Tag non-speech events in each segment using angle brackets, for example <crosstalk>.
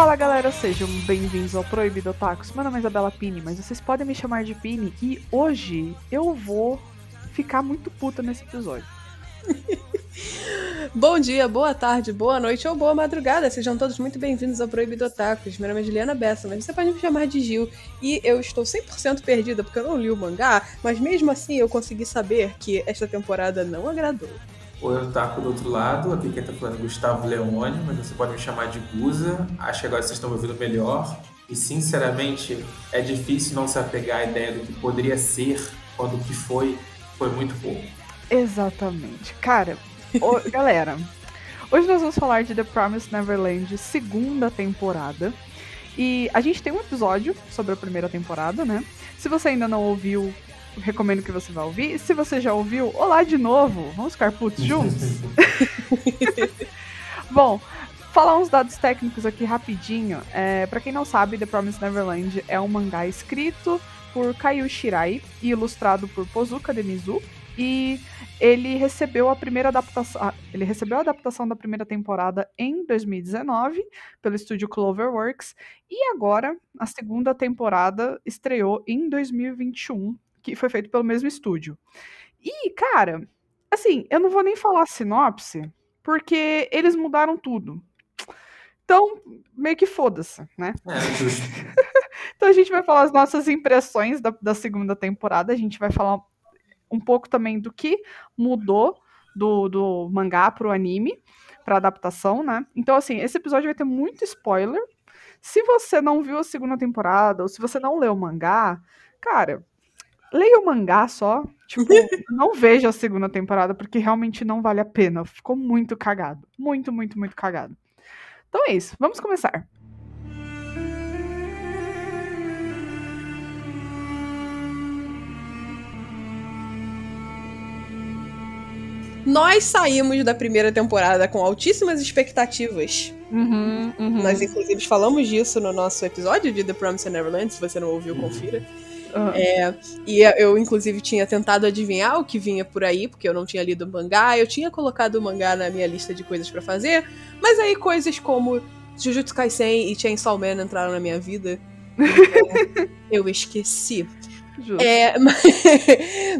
Fala galera, sejam bem-vindos ao Proibido Otakus. Meu nome é Isabela Pini, mas vocês podem me chamar de Pini e hoje eu vou ficar muito puta nesse episódio. <laughs> Bom dia, boa tarde, boa noite ou boa madrugada. Sejam todos muito bem-vindos ao Proibido Otakus. Meu nome é Juliana Bessa, mas você pode me chamar de Gil. E eu estou 100% perdida porque eu não li o mangá, mas mesmo assim eu consegui saber que esta temporada não agradou. Oi, Otaku do outro lado, aqui quem tá falando é Gustavo Leone, mas você pode me chamar de Guza. Acho que agora vocês estão me ouvindo melhor. E sinceramente, é difícil não se apegar à ideia do que poderia ser quando o que foi foi muito pouco. Exatamente. Cara, ô, <laughs> galera, hoje nós vamos falar de The Promised Neverland, segunda temporada. E a gente tem um episódio sobre a primeira temporada, né? Se você ainda não ouviu, recomendo que você vá ouvir. Se você já ouviu, olá de novo! Vamos ficar putos juntos? <laughs> Bom, falar uns dados técnicos aqui rapidinho. É, para quem não sabe, The Promised Neverland é um mangá escrito por Kaio Shirai e ilustrado por Pozuka Demizu. E ele recebeu a primeira adaptação, ah, ele recebeu a adaptação da primeira temporada em 2019 pelo estúdio Cloverworks e agora a segunda temporada estreou em 2021, que foi feito pelo mesmo estúdio. E, cara, assim, eu não vou nem falar sinopse, porque eles mudaram tudo. Então, meio que foda-se, né? É, justo. <laughs> Então a gente vai falar as nossas impressões da, da segunda temporada, a gente vai falar um pouco também do que mudou do, do mangá pro anime, pra adaptação, né? Então, assim, esse episódio vai ter muito spoiler. Se você não viu a segunda temporada, ou se você não leu o mangá, cara, leia o mangá só. Tipo, <laughs> não veja a segunda temporada, porque realmente não vale a pena. Ficou muito cagado. Muito, muito, muito cagado. Então é isso, vamos começar. Nós saímos da primeira temporada com altíssimas expectativas. Uhum, uhum. Nós, inclusive, falamos disso no nosso episódio de The Promised Neverland. Se você não ouviu, confira. Ah, É, e eu, inclusive, tinha tentado adivinhar o que vinha por aí, porque eu não tinha lido o mangá. Eu tinha colocado o mangá na minha lista de coisas pra fazer, mas aí coisas como Jujutsu Kaisen e Chainsaw Man entraram na minha vida. Então, <laughs> eu esqueci. É, <laughs> mas,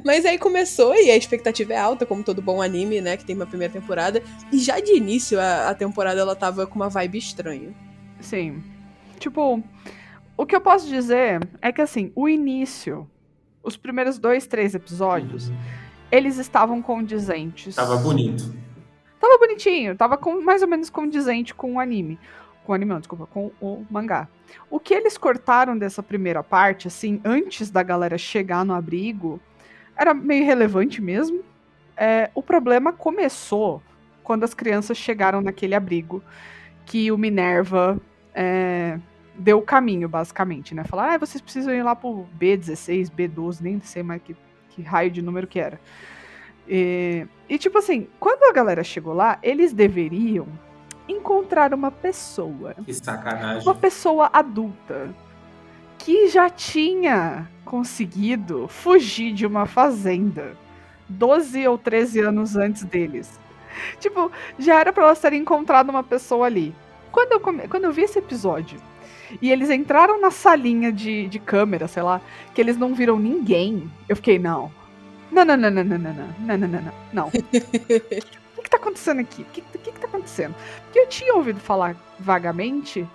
mas aí começou e a expectativa é alta, como todo bom anime, né? Que tem uma primeira temporada. E já de início a, a temporada ela tava com uma vibe estranha. Sim. Tipo, o que eu posso dizer é que, assim, o início, os primeiros dois, três episódios, eles estavam condizentes. Tava bonito. Tava bonitinho, tava com, mais ou menos condizente com o anime. Com o anime, não, desculpa, com o mangá. O que eles cortaram dessa primeira parte, assim, antes da galera chegar no abrigo, era meio relevante mesmo. É, o problema começou quando as crianças chegaram naquele abrigo, que o Minerva é, deu o caminho, basicamente, né? Falar, ah, vocês precisam ir lá pro B16, B12, nem sei mais que, que raio de número que era. E, e, tipo assim, quando a galera chegou lá, eles deveriam encontrar uma pessoa, Que sacanagem. uma pessoa adulta, que já tinha conseguido fugir de uma fazenda 12 ou 13 anos antes deles. Tipo, já era pra elas terem encontrado uma pessoa ali. Quando eu, come- quando eu vi esse episódio e eles entraram na salinha de, de câmera, sei lá, que eles não viram ninguém, eu fiquei, não. Não, não, não, não, não, não, não, não, não, não. <laughs> O que, que tá acontecendo aqui? O que, que, que tá acontecendo? Porque eu tinha ouvido falar vagamente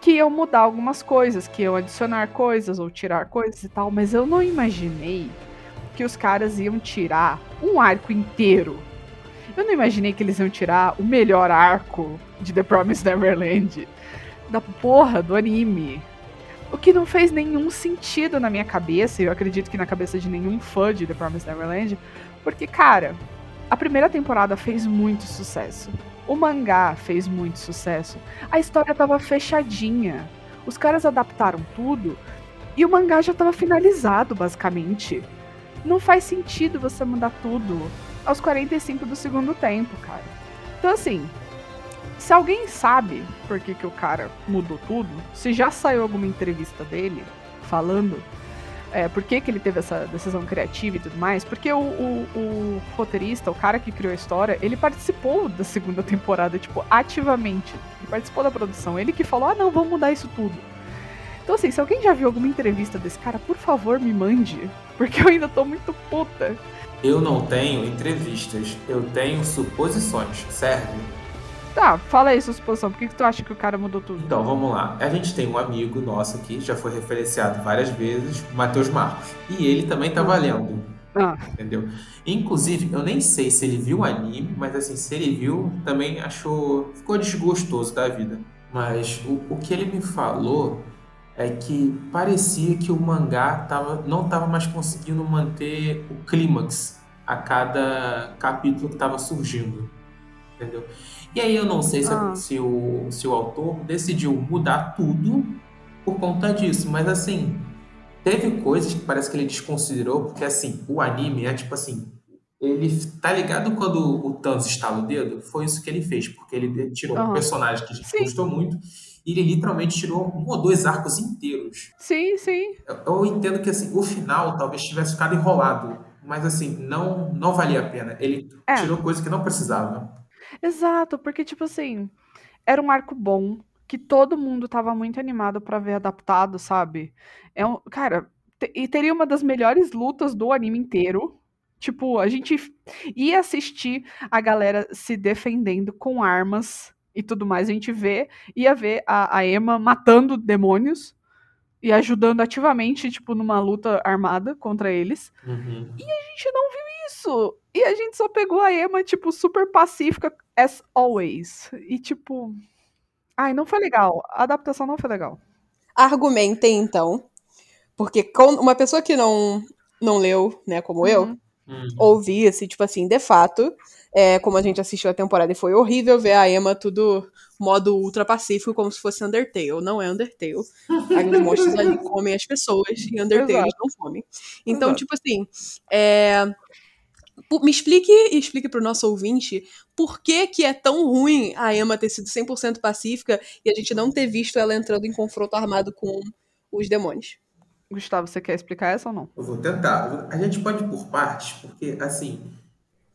que iam mudar algumas coisas, que iam adicionar coisas ou tirar coisas e tal, mas eu não imaginei que os caras iam tirar um arco inteiro. Eu não imaginei que eles iam tirar o melhor arco de The Promised Neverland da porra do anime. O que não fez nenhum sentido na minha cabeça, e eu acredito que na cabeça de nenhum fã de The Promised Neverland, porque, cara, a primeira temporada fez muito sucesso. O mangá fez muito sucesso. A história tava fechadinha. Os caras adaptaram tudo e o mangá já tava finalizado, basicamente. Não faz sentido você mudar tudo aos 45 do segundo tempo, cara. Então, assim, se alguém sabe por que, que o cara mudou tudo, se já saiu alguma entrevista dele falando, é, por que, que ele teve essa decisão criativa e tudo mais, porque o, o, o, roteirista, o cara que criou a história, ele participou da segunda temporada, tipo, ativamente. Ele participou da produção. Ele que falou, ah, não, vamos mudar isso tudo. Então, assim, se alguém já viu alguma entrevista desse cara, por favor, me mande. Porque eu ainda tô muito puta. Eu não tenho entrevistas, eu tenho suposições. Serve? Tá, fala aí sua suposição. Por que, que tu acha que o cara mudou tudo? Então, vamos lá. A gente tem um amigo nosso aqui, já foi referenciado várias vezes, Matheus Marcos. E ele também tá valendo. Ah. Entendeu? Inclusive, eu nem sei se ele viu o anime, mas assim, se ele viu, também achou. ficou desgostoso da vida. Mas o, o que ele me falou é que parecia que o mangá tava, não estava mais conseguindo manter o clímax a cada capítulo que estava surgindo. Entendeu? E aí eu não sei se, ah. se, o, se o autor decidiu mudar tudo por conta disso, mas assim, teve coisas que parece que ele desconsiderou, porque assim, o anime é tipo assim, ele tá ligado quando o Thanos estala o dedo? Foi isso que ele fez, porque ele tirou um personagem que a gente Sim. gostou muito e ele literalmente tirou um ou dois arcos inteiros. Sim, sim. Eu, eu entendo que assim, o final talvez tivesse ficado enrolado, mas assim, não não valia a pena. Ele é. tirou coisa que não precisava. Exato, porque, tipo assim, era um arco bom, que todo mundo tava muito animado para ver adaptado, sabe? É um, cara, e teria uma das melhores lutas do anime inteiro. Tipo, a gente ia assistir a galera se defendendo com armas e tudo mais. A gente vê, ia ver a, a Emma matando demônios e ajudando ativamente, tipo, numa luta armada contra eles. Uhum. E a gente não viu isso. E a gente só pegou a Emma, tipo, super pacífica, as always. E, tipo. Ai, não foi legal. A adaptação não foi legal. Argumentem, então. Porque uma pessoa que não, não leu, né, como uhum. eu, uhum. ouvia se tipo assim, de fato, é, como a gente assistiu a temporada e foi horrível ver a Emma tudo modo ultra pacífico, como se fosse Undertale. Não é Undertale. Os monstros ali comem as pessoas e Undertale eles não comem. Então, Exato. tipo assim, é, me explique e explique para o nosso ouvinte por que, que é tão ruim a Emma ter sido 100% pacífica e a gente não ter visto ela entrando em confronto armado com os demônios. Gustavo, você quer explicar essa ou não? Eu vou tentar. A gente pode ir por partes, porque, assim,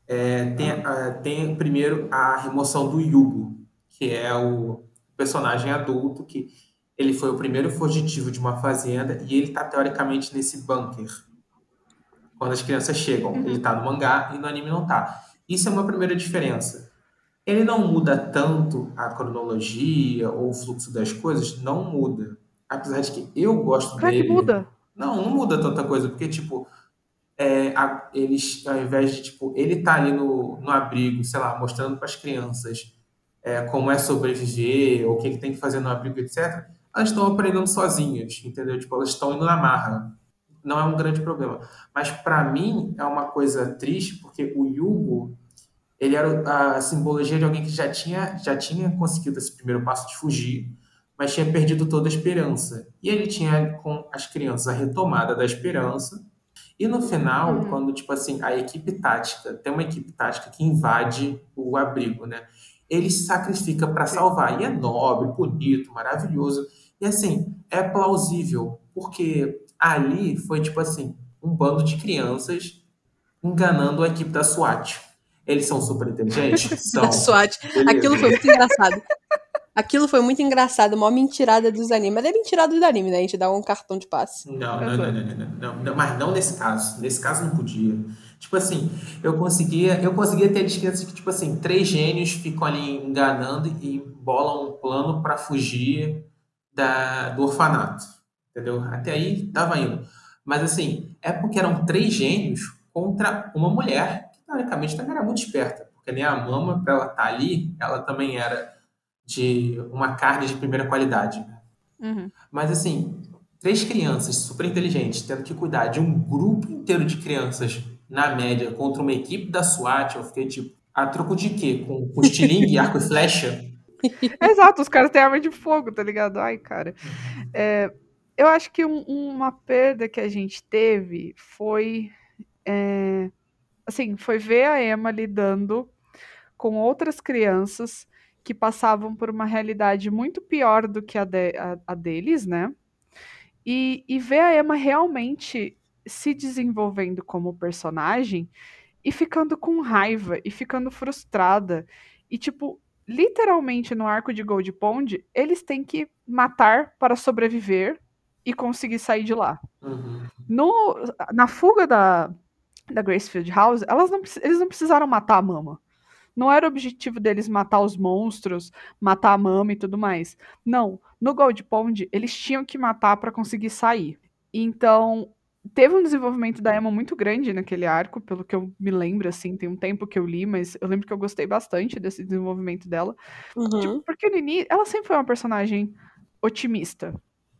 é, tem, a, tem primeiro a remoção do Yugo, que é o personagem adulto que ele foi o primeiro fugitivo de uma fazenda e ele está teoricamente nesse bunker quando as crianças chegam. Uhum. Ele tá no mangá e no anime não tá. Isso é uma primeira diferença. Ele não muda tanto a cronologia ou o fluxo das coisas, não muda. Apesar de que eu gosto claro dele. que muda. Não, não muda tanta coisa, porque, tipo, é, a, eles, ao invés de, tipo, ele tá ali no, no abrigo, sei lá, mostrando para as crianças é, como é sobreviver, ou o que, que tem que fazer no abrigo, etc., elas estão aprendendo sozinhas, entendeu? Tipo, elas estão indo na marra não é um grande problema. Mas para mim é uma coisa triste, porque o Yugo, ele era a simbologia de alguém que já tinha, já tinha conseguido esse primeiro passo de fugir, mas tinha perdido toda a esperança. E ele tinha com as crianças a retomada da esperança. E no final, uhum. quando tipo assim, a equipe tática, tem uma equipe tática que invade o abrigo, né? Ele se sacrifica para salvar. E é nobre, bonito, maravilhoso. E assim, é plausível, porque ali foi tipo assim, um bando de crianças enganando a equipe da SWAT. Eles são super inteligentes? <laughs> São. SWAT. Beleza. Aquilo foi muito engraçado. Aquilo foi muito engraçado, uma mentirada dos animes. Mas é mentirada do anime, né? A gente dá um cartão de passe. Não, não, não, não, não, não, Mas não nesse caso. Nesse caso não podia. Tipo assim, eu conseguia, eu conseguia ter descritos que, tipo assim, três gênios ficam ali enganando e bolam um plano para fugir da, do orfanato entendeu? Até aí tava indo. Mas assim, é porque eram três gênios contra uma mulher que teoricamente também era muito esperta, porque nem a mama, para ela estar tá ali, ela também era de uma carne de primeira qualidade. Uhum. Mas assim, três crianças super inteligentes tendo que cuidar de um grupo inteiro de crianças na média contra uma equipe da SWAT, eu fiquei tipo, a troco de quê? Com, com estilingue, <laughs> arco e flecha? Exato, os caras têm arma de fogo, tá ligado? Ai, cara. É, eu acho que um, uma perda que a gente teve foi. É, assim, foi ver a Emma lidando com outras crianças que passavam por uma realidade muito pior do que a, de, a, a deles, né? E, e ver a Emma realmente se desenvolvendo como personagem e ficando com raiva e ficando frustrada. E, tipo, literalmente no arco de Gold Pond, eles têm que matar para sobreviver e conseguir sair de lá. Uhum. No, na fuga da, da Gracefield House, elas não, eles não precisaram matar a mama. Não era o objetivo deles matar os monstros, matar a mama e tudo mais. Não. No Gold Pond, eles tinham que matar para conseguir sair. Então, teve um desenvolvimento da Emma muito grande naquele arco, pelo que eu me lembro, assim, tem um tempo que eu li, mas eu lembro que eu gostei bastante desse desenvolvimento dela. Uhum. Tipo, porque no início, ela sempre foi uma personagem otimista.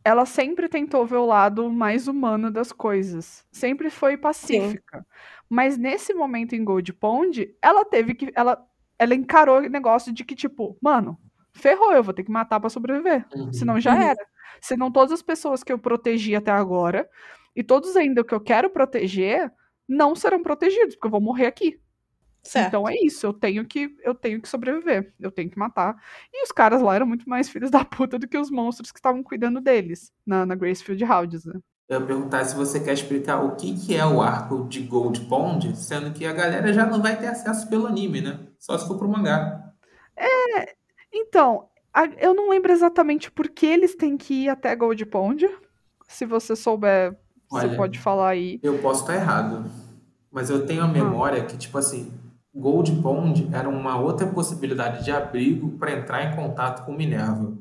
Ela sempre tentou ver o lado mais humano das coisas. Sempre foi pacífica. Mas nesse momento em Gold Pond, ela teve que. Ela, ela encarou o negócio de que, tipo, mano, ferrou, eu vou ter que matar para sobreviver. Uhum. Senão já Uhum. era. Senão todas as pessoas que eu protegi até agora, e todos ainda que eu quero proteger, não serão protegidos, porque eu vou morrer aqui. Certo. Então é isso, eu tenho que eu tenho que sobreviver, eu tenho que matar. E os caras lá eram muito mais filhos <laughs> da puta do que os monstros que estavam cuidando deles na, na Gracefield Houses. Né? Eu ia perguntar se você quer explicar o que, que é o arco de Gold Pond, sendo que a galera já não vai ter acesso pelo anime, né? Só se for pro mangá. Então, a- eu não lembro exatamente por que eles têm que ir até Gold Pond. Se você souber, você Olha, pode falar aí. Eu posso estar errado, mas eu tenho a memória que, tipo assim, Gold Pond era uma outra possibilidade de abrigo para entrar em contato com Minerva.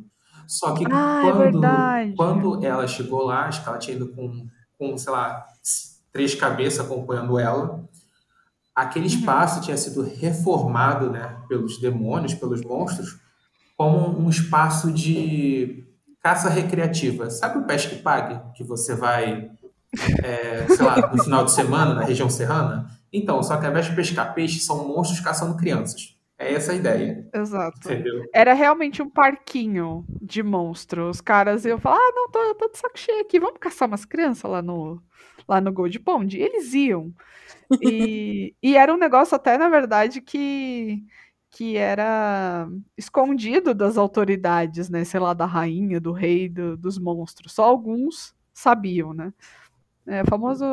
Só que Ah, é quando, verdade. quando ela chegou lá, acho que ela tinha ido com, com, sei lá, três cabeças acompanhando ela, aquele Uhum. espaço tinha sido reformado, né, pelos demônios, pelos monstros, como um espaço de caça recreativa. Sabe o Pesque Pague? Que você vai, é, sei lá, no final de semana, na região serrana? Então, só que ao invés de pescar peixe, são monstros caçando crianças. É essa a ideia, Exato. entendeu? Era realmente um parquinho de monstros. Os caras iam falar: ah, não, tô, tô de saco cheio aqui, vamos caçar umas crianças lá no, lá no Gold Pond. E eles iam. E, <laughs> e era um negócio até, na verdade, que, que era escondido das autoridades, né? Sei lá, da rainha, do rei, do- dos monstros. Só alguns sabiam, né? É, famoso.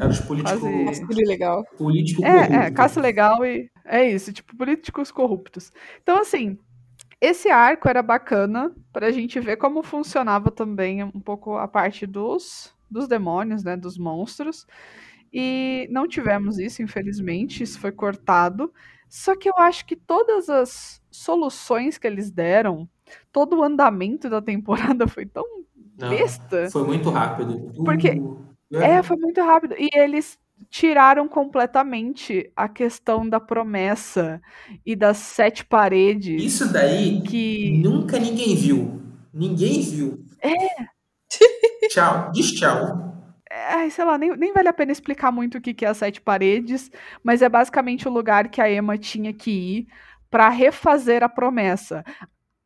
Era os políticos, Quase- legal. político É, é, corrupto. caça legal e é isso, tipo, políticos corruptos. Então, assim, esse arco era bacana pra gente ver como funcionava também um pouco a parte dos, dos demônios, né, dos monstros. E não tivemos isso, infelizmente, isso foi cortado. Só que eu acho que todas as soluções que eles deram, todo o andamento da temporada <laughs> foi tão Não, besta. Foi muito rápido. Porque- Uh, É, foi muito rápido. E eles tiraram completamente a questão da promessa e das sete paredes. Isso daí que. nunca ninguém viu. Ninguém viu. É. <laughs> Tchau. Diz tchau. Ai, sei lá, nem, nem vale a pena explicar muito o que, que é as sete paredes, mas é basicamente o lugar que a Emma tinha que ir para refazer a promessa.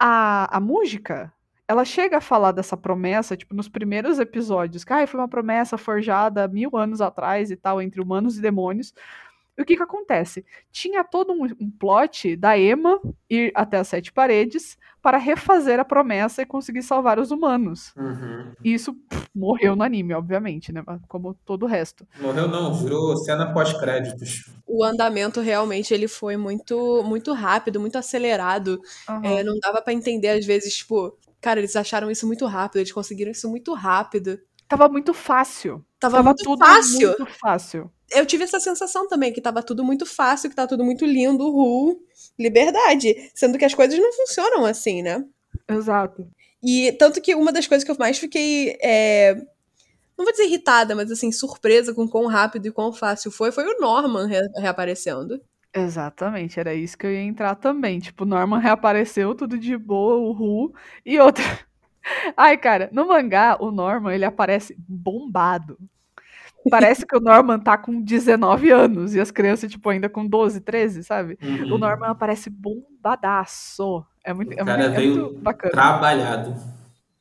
A, a música, ela chega a falar dessa promessa, tipo, nos primeiros episódios, que ah, foi uma promessa forjada mil anos atrás e tal, entre humanos e demônios. E o que que acontece? Tinha todo um, um plot da Emma ir até as sete paredes para refazer a promessa e conseguir salvar os humanos. Uhum. E isso pff, morreu no anime, obviamente, né? Como todo o resto. Morreu não, virou cena pós-créditos. O andamento realmente ele foi muito muito rápido, muito acelerado. Aham. É, não dava pra entender às vezes, tipo, cara, eles acharam isso muito rápido, eles conseguiram isso muito rápido. Tava muito fácil. Tava, Tava muito tudo fácil. muito fácil. Eu tive essa sensação também, que tava tudo muito fácil, que tá tudo muito lindo, ru, liberdade. Sendo que as coisas não funcionam assim, né? Exato. E tanto que uma das coisas que eu mais fiquei. é, não vou dizer irritada, mas assim, surpresa com quão rápido e quão fácil foi, foi o Norman re- reaparecendo. Exatamente, era isso que eu ia entrar também. Tipo, o Norman reapareceu, tudo de boa, o Ru. E outra. <laughs> Ai, cara, no mangá, o Norman, ele aparece bombado. Parece que o Norman tá com 19 anos e as crianças, tipo, ainda com 12, 13, sabe? Uhum. O Norman aparece bombadaço. É muito, O é cara muito, é veio muito bacana. trabalhado.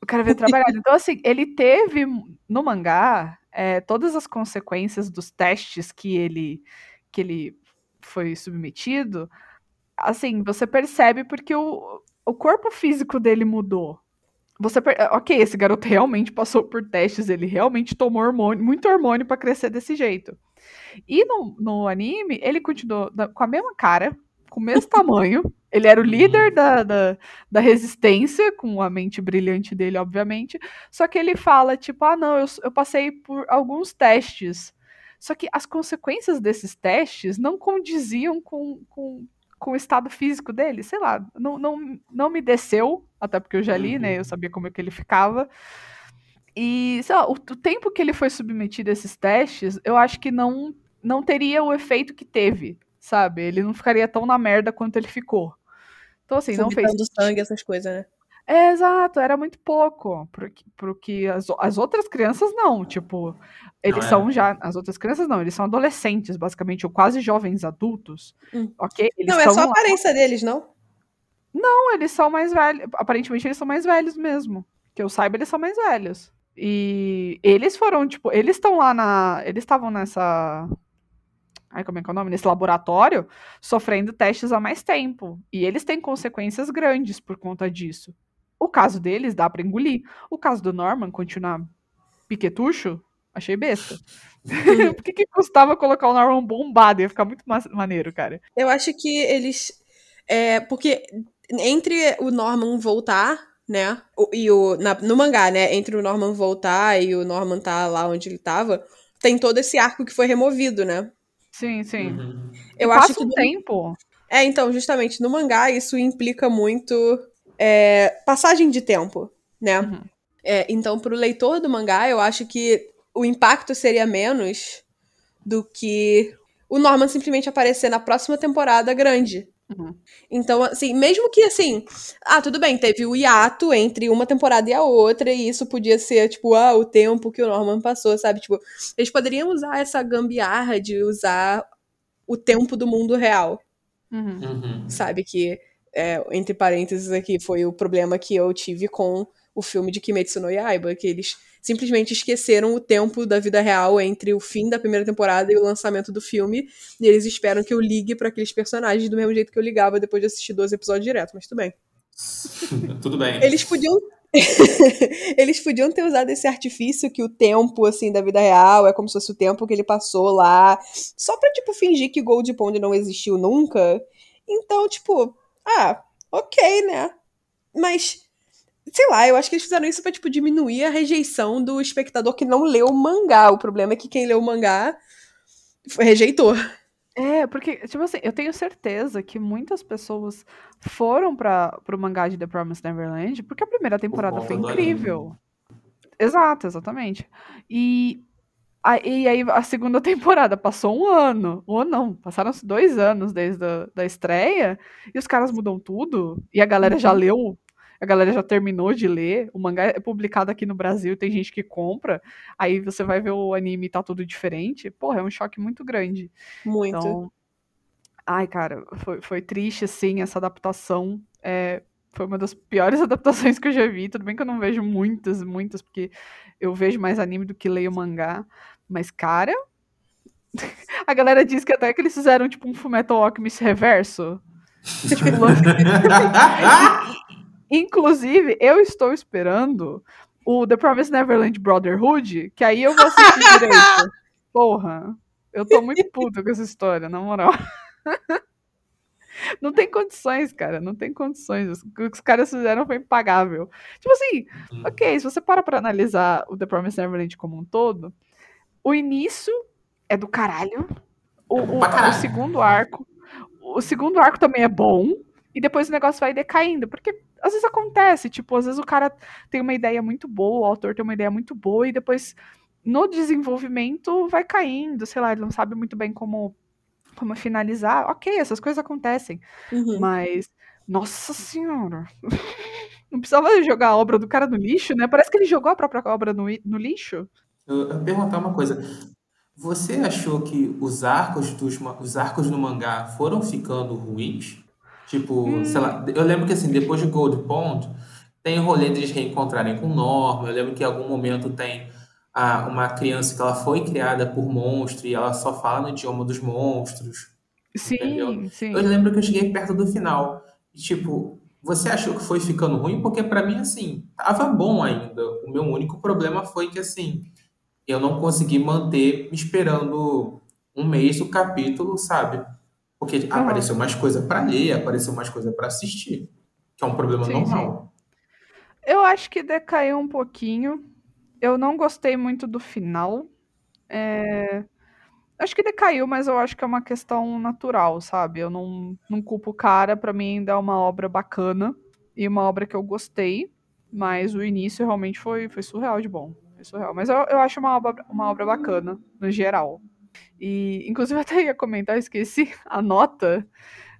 O cara veio trabalhar. Então, assim, ele teve no mangá é, todas as consequências dos testes que ele, que ele foi submetido. Assim, você percebe porque o, o corpo físico dele mudou. você. Ok, esse garoto realmente passou por testes, ele realmente tomou hormônio, muito hormônio para crescer desse jeito. E no, no anime, ele continuou com a mesma cara, com o mesmo <laughs> tamanho. Ele era o líder da, da, da, resistência, com a mente brilhante dele, obviamente. Só que ele fala, tipo, ah, não, eu, eu passei por alguns testes. Só que as consequências desses testes não condiziam com, com, com o estado físico dele. Sei lá, não, não, não me desceu, até porque eu já li, né? Eu uhum. sabia como é que ele ficava. E, sei lá, o, o tempo que ele foi submetido a esses testes, eu acho que não, não teria o efeito que teve, sabe? Ele não ficaria tão na merda quanto ele ficou. Então, assim, não fez. sangue, essas coisas, né? É, exato, era muito pouco. Porque, porque as, as outras crianças não, tipo, eles não são é. já. As outras crianças não, eles são adolescentes, basicamente, ou quase jovens adultos. Hum. Ok? Eles não, é só a aparência deles, não? Não, eles são mais velhos. Aparentemente, eles são mais velhos mesmo. Que eu saiba, eles são mais velhos. E eles foram, tipo, eles estão lá na. Eles estavam nessa. Ai, como é que é o nome? Nesse laboratório, sofrendo testes há mais tempo. E eles têm consequências grandes por conta disso. O caso deles dá para engolir. O caso do Norman continuar piquetucho, achei besta. <laughs> Por que, que custava colocar o Norman bombado? Ia ficar muito maneiro, cara. Eu acho que eles. É, porque entre o Norman voltar, né? E o. Na, no mangá, né? Entre o Norman voltar e o Norman tá lá onde ele tava, tem todo esse arco que foi removido, né? Sim, sim. Uhum. Eu acho que. Um tempo. É, então, justamente, no mangá isso implica muito é, passagem de tempo, né? Uhum. É, então, pro leitor do mangá, eu acho que o impacto seria menos do que o Norman simplesmente aparecer na próxima temporada grande. Uhum. Então, assim, mesmo que assim, ah, tudo bem, teve o hiato entre uma temporada e a outra, e isso podia ser, tipo, ah, o tempo que o Norman passou, sabe? Tipo, eles poderiam usar essa gambiarra de usar o tempo do mundo real. Uhum. uhum. Sabe? Que é, entre parênteses aqui, foi o problema que eu tive com o filme de Kimetsu no Yaiba, que eles simplesmente esqueceram o tempo da vida real entre o fim da primeira temporada e o lançamento do filme, e eles esperam que eu ligue para aqueles personagens do mesmo jeito que eu ligava depois de assistir 12 episódios direto, mas tudo bem. <laughs> tudo bem. Eles podiam <laughs> eles podiam ter usado esse artifício que o tempo, assim, da vida real é como se fosse o tempo que ele passou lá, só pra, tipo, fingir que Gold Pond não existiu nunca. Então, tipo, ah, ok, né? Mas, sei lá, eu acho que eles fizeram isso pra, tipo, diminuir a rejeição do espectador que não leu o mangá. O problema é que quem leu o mangá rejeitou. É, porque, tipo assim, eu tenho certeza que muitas pessoas foram para pro mangá de The Promised Neverland porque a primeira temporada foi incrível. Exato, exatamente. E e aí a segunda <laughs> temporada passou um ano, ou não, passaram-se dois anos desde a da estreia, e os caras mudam tudo, e a galera já uhum. leu, a galera já terminou de ler, o mangá é publicado aqui no Brasil, tem gente que compra, aí você vai ver o anime e tá tudo diferente, porra, é um choque muito grande. Muito. Então, ai, cara, foi, foi triste, assim, essa adaptação, é, foi uma das piores <laughs> adaptações que eu já vi. Tudo bem que eu não vejo muitas, muitas, porque eu vejo mais anime do que leio mangá. Mas, cara. <laughs> A galera diz que até que eles fizeram, tipo, um Fullmetal Alchemist reverso. tipo, <laughs> Inclusive, eu estou esperando o The Promised Neverland Brotherhood, que aí eu vou assistir direito. Porra, eu tô muito puta com essa história, na moral. Não tem condições, cara. Não tem condições. O que os caras fizeram foi impagável. Tipo assim, hum. ok, se você para pra analisar o The Promised Neverland como um todo, o início é do caralho. O, o, o, segundo arco. O segundo arco também é bom. E depois o negócio vai decaindo. Porque às vezes acontece. Tipo, às vezes o cara tem uma ideia muito boa, o autor tem uma ideia muito boa, e depois no desenvolvimento vai caindo. Sei lá, ele não sabe muito bem como, como finalizar. Ok, essas coisas acontecem. Uhum. Mas. Nossa senhora! <laughs> Não precisava jogar a obra do cara no lixo, né? Parece que ele jogou a própria obra no, no lixo. Eu, eu perguntar uma coisa. Você achou que os arcos dos os arcos no mangá foram ficando ruins? Tipo, hum. sei lá, eu lembro que assim, depois de Gold Pond, tem o rolê de eles reencontrarem com Norma. Eu lembro que em algum momento tem a, uma criança que ela foi criada por monstro e ela só fala no idioma dos monstros. Sim, entendeu? sim. Eu lembro que eu cheguei perto do final. E, tipo, você achou que foi ficando ruim? Porque para mim, assim, tava bom ainda. O meu único problema foi que, assim, eu não consegui manter me esperando um mês do capítulo, sabe? Porque uhum. apareceu mais coisa para ler, apareceu mais coisa para assistir, que é um problema sim, normal. Sim. Eu acho que decaiu um pouquinho. Eu não gostei muito do final. É... Acho que decaiu, mas eu acho que é uma questão natural, sabe? Eu não, não culpo o cara, para mim ainda é uma obra bacana e uma obra que eu gostei, mas o início realmente foi, foi surreal de bom. Foi surreal. Mas eu, eu acho uma obra, uma obra bacana, no geral. E, inclusive, <laughs> até ia comentar, esqueci, a nota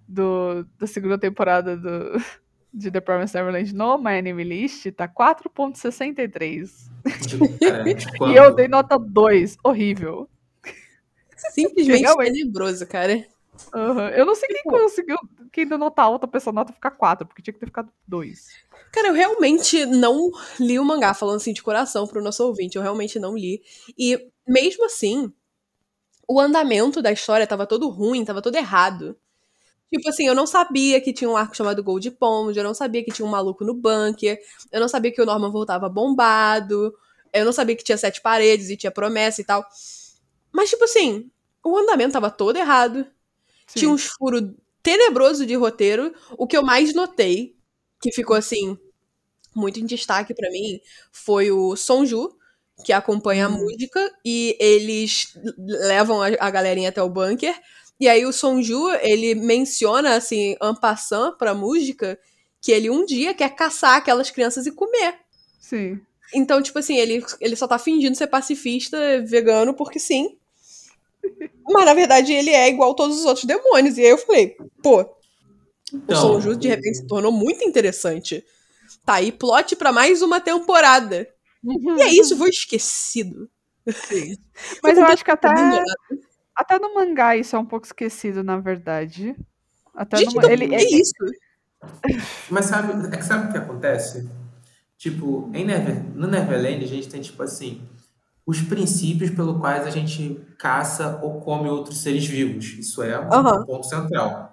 do, da segunda temporada do, de The Promised Neverland no My Anime List tá 4.63. e <laughs> eu dei nota 2. Horrível. Simplesmente tenebroso, cara. Uhum. Eu não sei quem tipo conseguiu, quem deu nota alta pra essa nota ficar 4, porque tinha que ter ficado 2. Cara, eu realmente não li o mangá, falando assim de coração pro nosso ouvinte. Eu realmente não li. E mesmo assim, o andamento da história tava todo ruim, tava todo errado. Tipo assim, eu não sabia que tinha um arco chamado Gold Pond, eu não sabia que tinha um maluco no bunker, eu não sabia que o Norman voltava bombado, eu não sabia que tinha sete paredes e tinha promessa e tal. Mas, tipo assim, o andamento tava todo errado. Sim. Tinha uns furos tenebroso de roteiro. O que eu mais notei, que ficou assim, muito em destaque para mim, foi o Sonju, que acompanha a uhum. música, e eles levam a, a galerinha até o bunker. E aí o Sonju, ele menciona, assim, en passant pra música, que ele um dia quer caçar aquelas crianças e comer. Sim. Então, tipo assim, ele, ele só tá fingindo ser pacifista, vegano, porque sim. Mas na verdade ele é igual todos os outros demônios. E aí eu falei, pô, então, o Som Justo de repente se tornou muito interessante. Tá aí plot para mais uma temporada. Uhum. E é isso, vou esquecido. Sim. <laughs> Mas eu acho que até, até no mangá isso é um pouco esquecido, na verdade. Até Gente, no, então, ele, é isso. <laughs> Mas sabe, é que sabe o que acontece? Tipo, em Never, no Neverland a gente tem tipo assim, os princípios pelo quais a gente caça ou come outros seres vivos. Isso é um uhum. ponto central.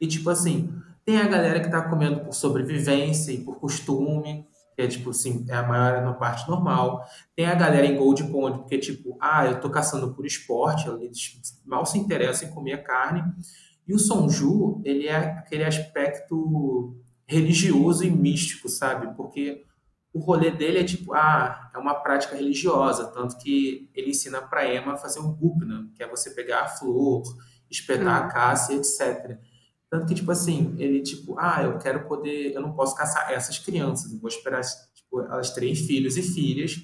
E tipo assim, tem a galera que está comendo por sobrevivência e por costume, que é tipo assim, é a maior na parte normal. Tem a galera em Gold Pond, porque tipo, ah, eu tô caçando por esporte, eles mal se interessam em comer carne. E o Sonju, ele é aquele aspecto religioso e místico, sabe? Porque o rolê dele é tipo, ah, é uma prática religiosa, tanto que ele ensina para Emma a fazer um gupna, que é você pegar a flor, espetar hum. a caça, etc. Tanto que, tipo assim, ele, tipo, ah, eu quero poder, eu não posso caçar essas crianças, eu vou esperar, tipo, elas terem filhos e filhas,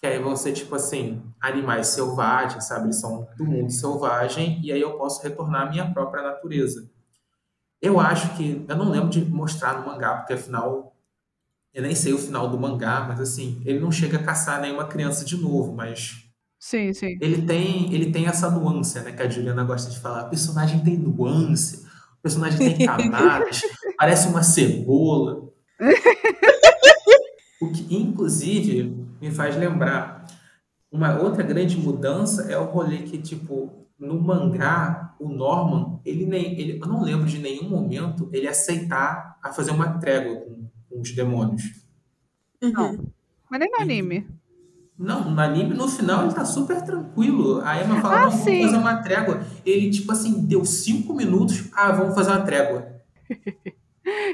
que aí vão ser, tipo assim, animais selvagens, sabe? Eles são do mundo selvagem, e aí eu posso retornar à minha própria natureza. Eu acho que, eu não lembro de mostrar no mangá, porque afinal eu nem sei o final do mangá, mas assim, ele não chega a caçar nenhuma criança de novo, mas. Sim, sim. Ele tem, ele tem essa nuance, né? Que a Juliana gosta de falar. O personagem tem nuance, o personagem tem camadas, parece uma cebola. <laughs> o que, inclusive, me faz lembrar. Uma outra grande mudança é o rolê que, tipo, no mangá, o Norman, ele nem. Ele, eu não lembro de nenhum momento ele aceitar a fazer uma trégua com com os demônios. Não. Mas nem no anime. Não, no anime, no final, ele tá super tranquilo. A Emma fala, ah, não, vamos fazer uma trégua. Ele, tipo assim, deu cinco minutos, ah, vamos fazer uma trégua. <laughs>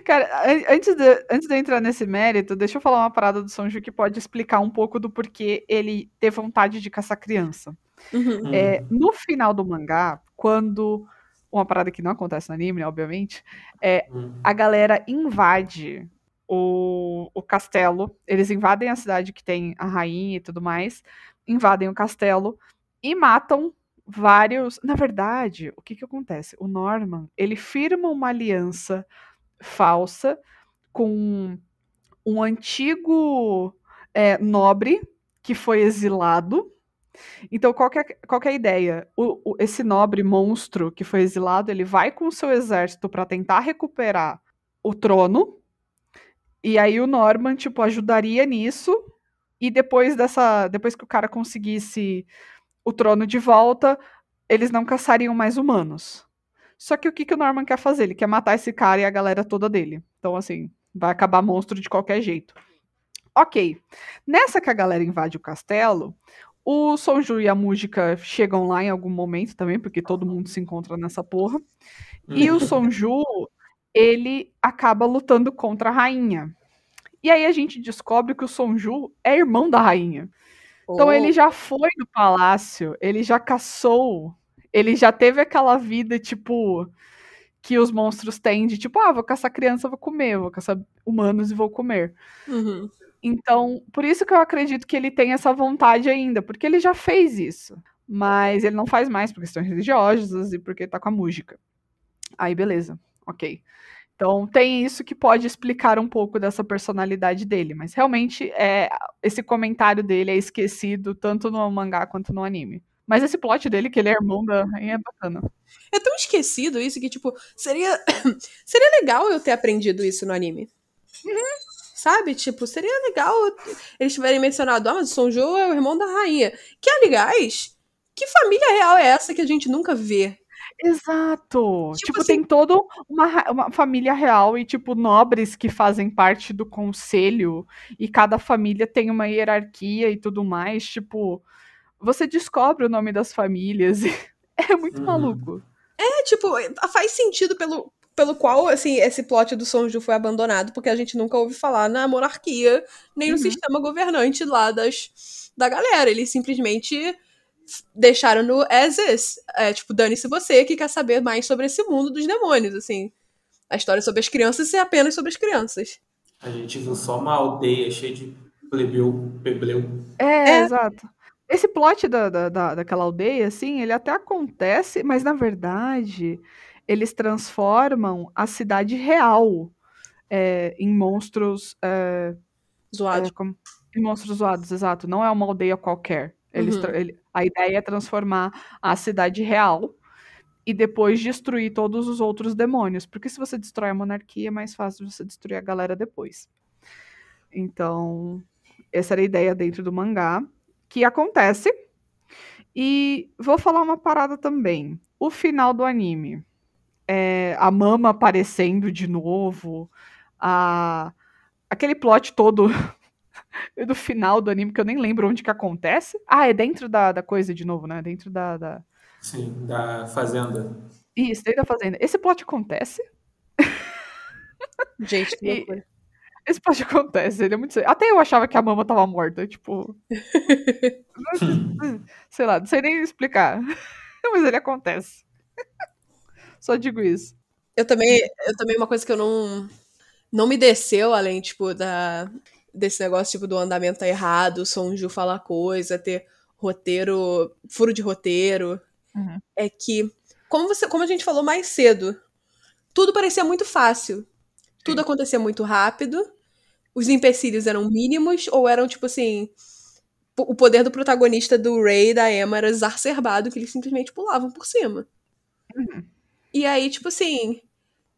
Cara, antes de, antes de entrar nesse mérito, deixa eu falar uma parada do Sonju que pode explicar um pouco do porquê ele ter vontade de caçar criança. Uhum. É, no final do mangá, quando. Uma parada que não acontece no anime, né, obviamente, é, uhum. a galera invade o, o castelo. Eles invadem a cidade que tem a rainha e tudo mais, invadem o castelo e matam vários. Na verdade, o que que acontece? O Norman ele firma uma aliança falsa com um antigo é, nobre que foi exilado. Então, qual é, qual é a ideia? O, o, esse nobre monstro que foi exilado, ele vai com o seu exército para tentar recuperar o trono e aí o Norman, tipo, ajudaria nisso. E depois dessa. Depois que o cara conseguisse o trono de volta, eles não caçariam mais humanos. Só que o que, que o Norman quer fazer? Ele quer matar esse cara e a galera toda dele. Então, assim, vai acabar monstro de qualquer jeito. Ok. Nessa que a galera invade o castelo, o Sonju e a Música chegam lá em algum momento também, porque todo mundo se encontra nessa porra. E o <laughs> Sonju, ele acaba lutando contra a rainha. E aí a gente descobre que o Sonju é irmão da rainha. Então Oh. ele já foi no palácio, ele já caçou, ele já teve aquela vida, tipo, que os monstros têm de tipo, ah, vou caçar criança, vou comer, vou caçar humanos e vou comer. Uhum. Então, por isso que eu acredito que ele tem essa vontade ainda, porque ele já fez isso. Mas ele não faz mais por questões religiosas e porque tá com a música. Aí, beleza, ok. Então, tem isso que pode explicar um pouco dessa personalidade dele, mas realmente é, esse comentário dele é esquecido tanto no mangá quanto no anime. Mas esse plot dele, que ele é irmão da rainha, é bacana. É tão esquecido isso que, tipo, seria. <coughs> seria legal eu ter aprendido isso no anime. Sabe? Tipo, seria legal eles tiverem mencionado, ah, mas o Sonjo é o irmão da rainha. Que, aliás, que família real é essa que a gente nunca vê? Exato! Tipo Tipo, assim- tem toda uma, uma família real e, tipo, nobres que fazem parte do conselho e cada família tem uma hierarquia e tudo mais. Tipo, você descobre o nome das famílias e <laughs> é muito Uhum. maluco. É, tipo, faz sentido pelo, pelo qual, assim, esse plot do Sonju foi abandonado, porque a gente nunca ouve falar na monarquia, nem no Uhum. sistema governante lá das, da galera. Eles simplesmente deixaram no as is. É, tipo, dane-se você que quer saber mais sobre esse mundo dos demônios, assim. A história sobre as crianças é apenas sobre as crianças. A gente viu só uma aldeia cheia de plebeu, plebeu. É, É. exato. Esse plot da, da, da- daquela aldeia, assim, ele até acontece, mas na verdade eles transformam a cidade real é, em monstros. é, Zoado. É, como- em monstros zoados, exato. Não é uma aldeia qualquer. Eles Uhum. ele- a ideia é transformar a cidade real e depois destruir todos os outros demônios. Porque se você destrói a monarquia, é mais fácil você destruir a galera depois. Então, essa era a ideia dentro do mangá, que acontece. E vou falar uma parada também. O final do anime. É, a mama aparecendo de novo. A, aquele plot todo <laughs> <laughs> do final do anime, que eu nem lembro onde que acontece. Ah, é dentro da, da coisa de novo, né? Dentro da. da... Sim, da fazenda. Isso, dentro da fazenda. Esse plot acontece. <laughs> Gente, que E- loucura. Esse plot acontece, ele é muito. Até eu achava que a mama tava morta, tipo. <laughs> sei lá, não sei nem explicar. Mas ele acontece. Só digo isso. Eu também, eu também, uma coisa que eu não, não me desceu, além, tipo, da, desse negócio, tipo, do andamento tá errado, o Sonju falar coisa, ter roteiro, furo de roteiro, Uhum. é que, como, você, como a gente falou mais cedo, tudo parecia muito fácil. Tudo acontecia muito rápido, os empecilhos eram mínimos, ou eram, tipo assim, o poder do protagonista do Ray e da Emma era exacerbado, que eles simplesmente pulavam por cima. Uhum. E aí, tipo assim,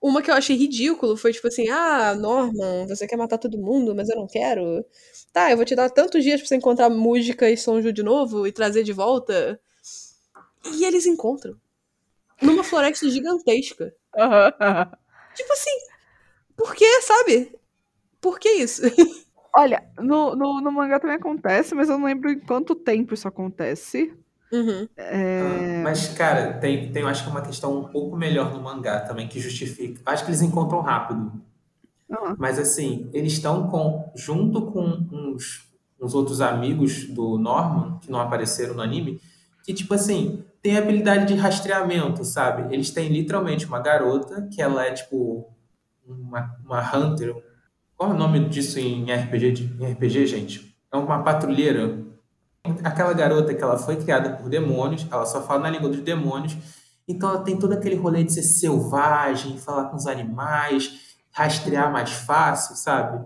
uma que eu achei ridículo foi tipo assim: ah, Norman, você quer matar todo mundo, mas eu não quero. Tá, eu vou te dar tantos dias pra você encontrar música e Sonju de novo e trazer de volta. E eles encontram. Numa floresta gigantesca. Tipo assim, por que, sabe? Por que isso? <laughs> Olha, no, no, no mangá também acontece, mas eu não lembro em quanto tempo isso acontece. Uhum. É... Mas, cara, tem, tem, eu acho que é uma questão um pouco melhor no mangá também, que justifica. Acho que eles encontram rápido. ah, Mas assim, eles estão com junto com uns, uns outros amigos do Norman, que não apareceram no anime, que tipo assim, tem habilidade de rastreamento, sabe? Eles têm literalmente uma garota, que ela é tipo uma, uma hunter. Qual é o nome disso em RPG, de- em RPG, gente? É uma patrulheira. Aquela garota que ela foi criada por demônios, ela só fala na língua dos demônios, então ela tem todo aquele rolê de ser selvagem, falar com os animais, rastrear mais fácil, sabe?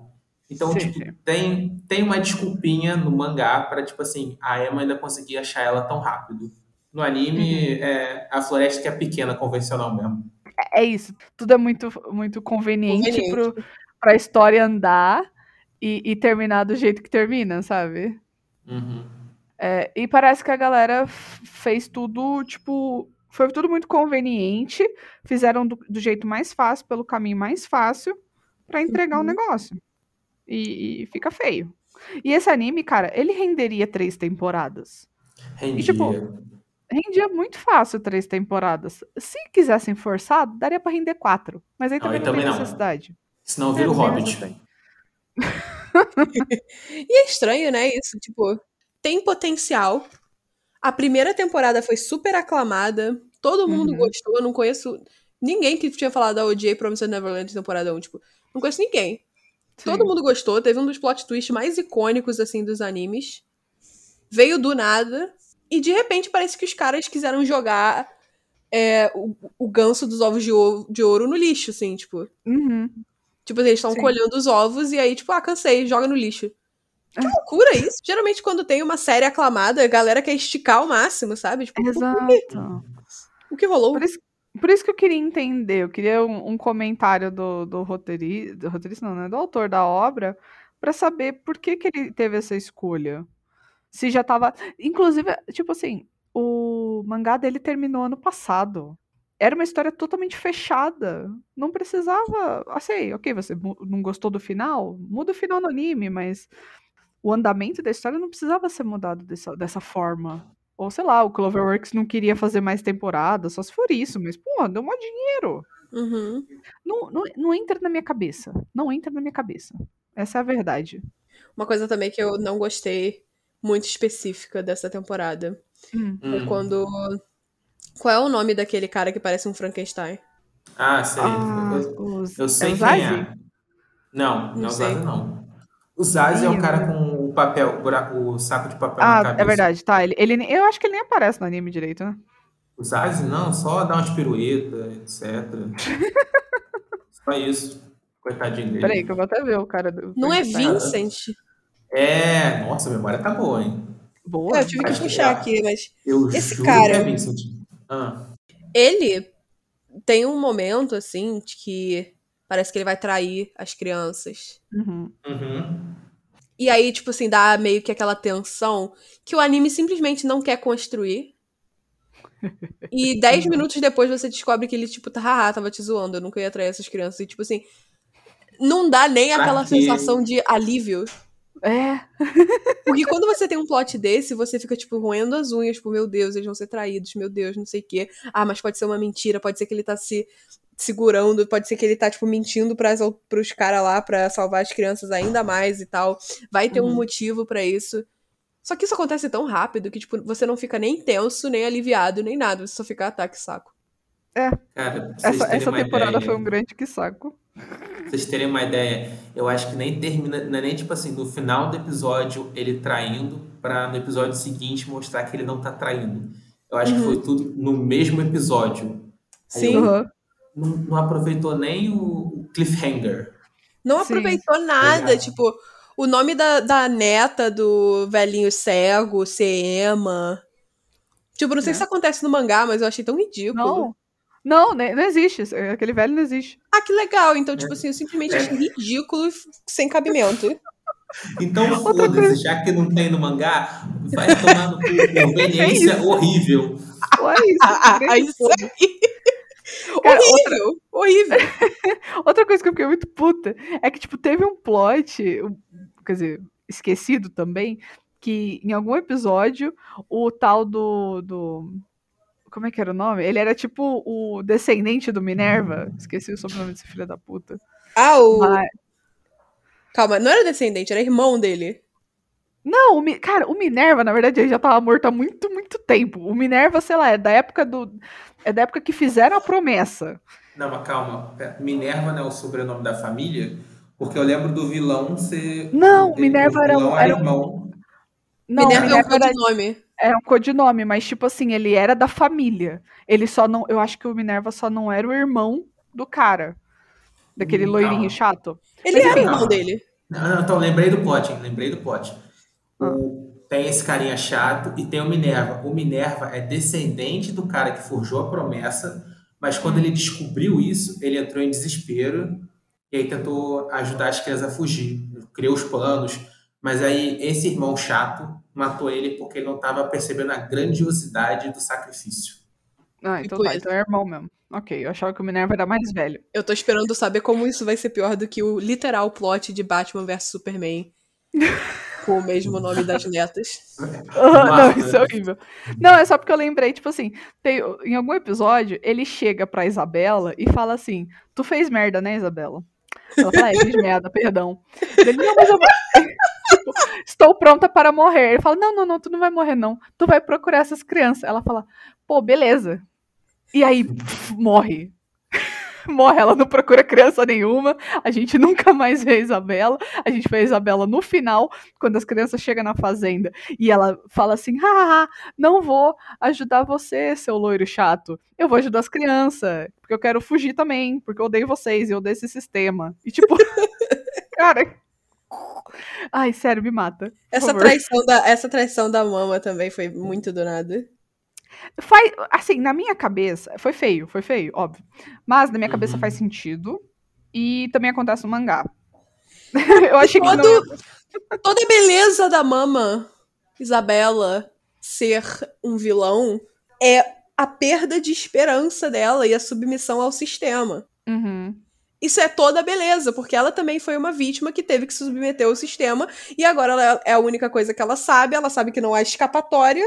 Então, Sim, tipo, sim. tem, tem uma desculpinha no mangá para tipo assim, a Emma ainda conseguir achar ela tão rápido. No anime, Uhum. é a floresta que é pequena, convencional mesmo. É isso. Tudo é muito, muito conveniente, Conveniente. Pro, pra história andar e, e terminar do jeito que termina, sabe? Uhum. É, e parece que a galera fez tudo, tipo. Foi tudo muito conveniente. Fizeram do, do jeito mais fácil, pelo caminho mais fácil, pra entregar o Uhum. negócio. E, e fica feio. E esse anime, cara, ele renderia três temporadas. Rendia. tipo, Rendia muito fácil três temporadas. Se quisessem forçar, daria pra render quatro. Mas aí Não, também não, tem também não. necessidade. Senão É, vira o não Hobbit. <laughs> E é estranho, né? Isso, tipo, tem potencial. A primeira temporada foi super aclamada. Todo mundo Uhum. gostou. Eu não conheço ninguém que tinha falado da OJ Promised Neverland temporada 1. Tipo, não conheço ninguém. Todo Sim. mundo gostou. Teve um dos plot twists mais icônicos, assim, dos animes. Veio do nada. E de repente parece que os caras quiseram jogar é, o, o ganso dos ovos de, o- de ouro no lixo, assim, tipo. Uhum. Tipo, eles estão colhendo os ovos e aí, tipo, ah, cansei, joga no lixo. Que loucura isso. Geralmente, quando tem uma série aclamada, a galera quer esticar ao máximo, sabe? Tipo, Exato. o que rolou? Por isso, por isso que eu queria entender, eu queria um, um comentário do, do roteirista, do roteirista não, né? Do autor da obra, pra saber por que, que ele teve essa escolha. Se já tava. Inclusive, tipo assim, o mangá dele terminou ano passado. Era uma história totalmente fechada. Não precisava. Assim, ok, você não gostou do final? Muda o final no anime, mas o andamento da história não precisava ser mudado dessa, dessa forma. Ou sei lá, o Cloverworks não queria fazer mais temporada, só se for isso, mas, pô, deu mó dinheiro. Uhum. Não, não, não entra na minha cabeça. Não entra na minha cabeça. Essa é a verdade. Uma coisa também que eu não gostei muito específica dessa temporada Hum. foi Hum. quando. Qual é o nome daquele cara que parece um Frankenstein? Ah, sei. Ah, Eu, os, eu sei é quem é. Não, não, Não é o sei. Zazie, não. O Zazie é o cara com o papel, o, saco de papel na Ah, cabeça. é verdade, tá. Ele, ele, eu acho que ele nem aparece no anime direito, né? O Zazie, não, só dá umas piruetas, etc. <laughs> só isso. Coitadinho dele. Peraí, que eu vou até ver o cara do. Não é. Vincent? É, nossa, a memória tá boa, hein? Boa. É, eu tive que Acho puxar é. aqui, mas. Eu Esse juro cara- que é Vincent. Ah, Ele tem um momento, assim, de que parece que ele vai trair as crianças. Uhum. uhum. E aí, tipo assim, dá meio que aquela tensão que o anime simplesmente não quer construir. <laughs> E dez minutos depois você descobre que ele, tipo, tá, haha, tava te zoando, eu nunca ia atrair essas crianças. E, tipo assim, não dá nem aquela quê? sensação de alívio. É. <laughs> Porque quando você tem um plot desse, você fica, tipo, roendo as unhas, tipo, meu Deus, eles vão ser traídos, meu Deus, não sei o quê. Ah, mas pode ser uma mentira, pode ser que ele tá se segurando, pode ser que ele tá, tipo, mentindo pras, pros caras lá pra salvar as crianças ainda mais e tal. Vai ter um Uhum. motivo pra isso. Só que isso acontece tão rápido que, tipo, você não fica nem tenso, nem aliviado, nem nada. Você só fica, ah, tá, que saco. Cara, pra vocês Essa, essa temporada ideia, foi um grande que saco. pra vocês terem uma ideia, eu acho que nem termina, não é nem tipo assim, no final do episódio ele traindo, pra no episódio seguinte mostrar que ele não tá traindo. Eu acho que Uhum. foi tudo no mesmo episódio. Aí Sim. eu- Uhum. Não, não aproveitou nem o cliffhanger. Não Sim. aproveitou nada, Exato. tipo, o nome da, da neta do velhinho cego, ser Emma. Tipo, não sei É. se isso acontece no mangá, mas eu achei tão ridículo. Não. Não, nem- não existe. Aquele velho não existe. Ah, que legal. Então, É. tipo assim, eu simplesmente achei ridículo e sem cabimento. <laughs> Então foda-se, já que não tem no mangá, vai tomar no cu, <laughs> conveniência horrível. Só isso. <laughs> Ah, ah, isso aí. Cara, horrível, horrível. <laughs> Outra coisa que eu fiquei muito puta é que, tipo, teve um plot, quer dizer, esquecido também, que em algum episódio o tal do. do como é que era o nome? Ele era tipo o descendente do Minerva. Esqueci o sobrenome desse filho da puta. Ah, o. Mas- Calma, não era descendente, era irmão dele. Não, o Mi- cara, o Minerva, na verdade, ele já tava morto há muito, muito tempo. O Minerva, sei lá, é da época do. É da época que fizeram a promessa. Não, mas calma. Minerva não é o sobrenome da família? Porque eu lembro do vilão ser. Não, ele- Minerva o era vilão um- era um- irmão. Não, Minerva é um Minerva era, codinome. era um codinome, mas tipo assim, ele era da família. Ele só não. Eu acho que o Minerva só não era o irmão do cara. Daquele Hum, loirinho chato. Ele Mas era enfim. irmão dele. Não, não, então lembrei do plot, hein? Lembrei do plot. Ah. O- tem esse carinha chato e tem o Minerva. O Minerva é descendente do cara que forjou a promessa, mas quando ele descobriu isso, ele entrou em desespero e aí tentou ajudar as crianças a fugir. Criou os planos, mas aí esse irmão chato matou ele porque ele não estava percebendo a grandiosidade do sacrifício. Ah, então tá, então é irmão mesmo. Ok, eu achava que o Minerva era mais velho. Eu tô esperando saber como isso vai ser pior do que o literal plot de Batman vs Superman. <laughs> com o mesmo nome das netas. <laughs> não, isso é horrível. Não, é só porque eu lembrei, tipo assim, tem, em algum episódio, ele chega pra Isabela e fala assim: Tu fez merda, né, Isabela? Ela fala, é, fiz merda, perdão. Ele, não, mas eu <laughs> tipo, estou pronta para morrer. Ele fala, não, não, não, tu não vai morrer, não. Tu vai procurar essas crianças. Ela fala, pô, beleza. E aí, pff, morre. <laughs> morre, ela não procura criança nenhuma. A gente <laughs> nunca mais vê a Isabela. A gente vê a Isabela no final, quando as crianças chegam na fazenda e ela fala assim: ah, não vou ajudar você, seu loiro chato. Eu vou ajudar as crianças, porque eu quero fugir também, porque eu odeio vocês, eu odeio esse sistema. E tipo, <laughs> cara. Ai, sério, me mata. Essa traição, da, essa traição da mama também foi muito do nada. Faz, assim, na minha cabeça, foi feio, foi feio, óbvio. Mas na minha uhum. cabeça faz sentido. E também acontece no mangá. <laughs> Eu achei Todo, que não... Toda a beleza da mama, Isabela, ser um vilão, é a perda de esperança dela e a submissão ao sistema. Uhum. Isso é toda a beleza, porque ela também foi uma vítima que teve que se submeter ao sistema, e agora ela é a única coisa que ela sabe, ela sabe que não há escapatória,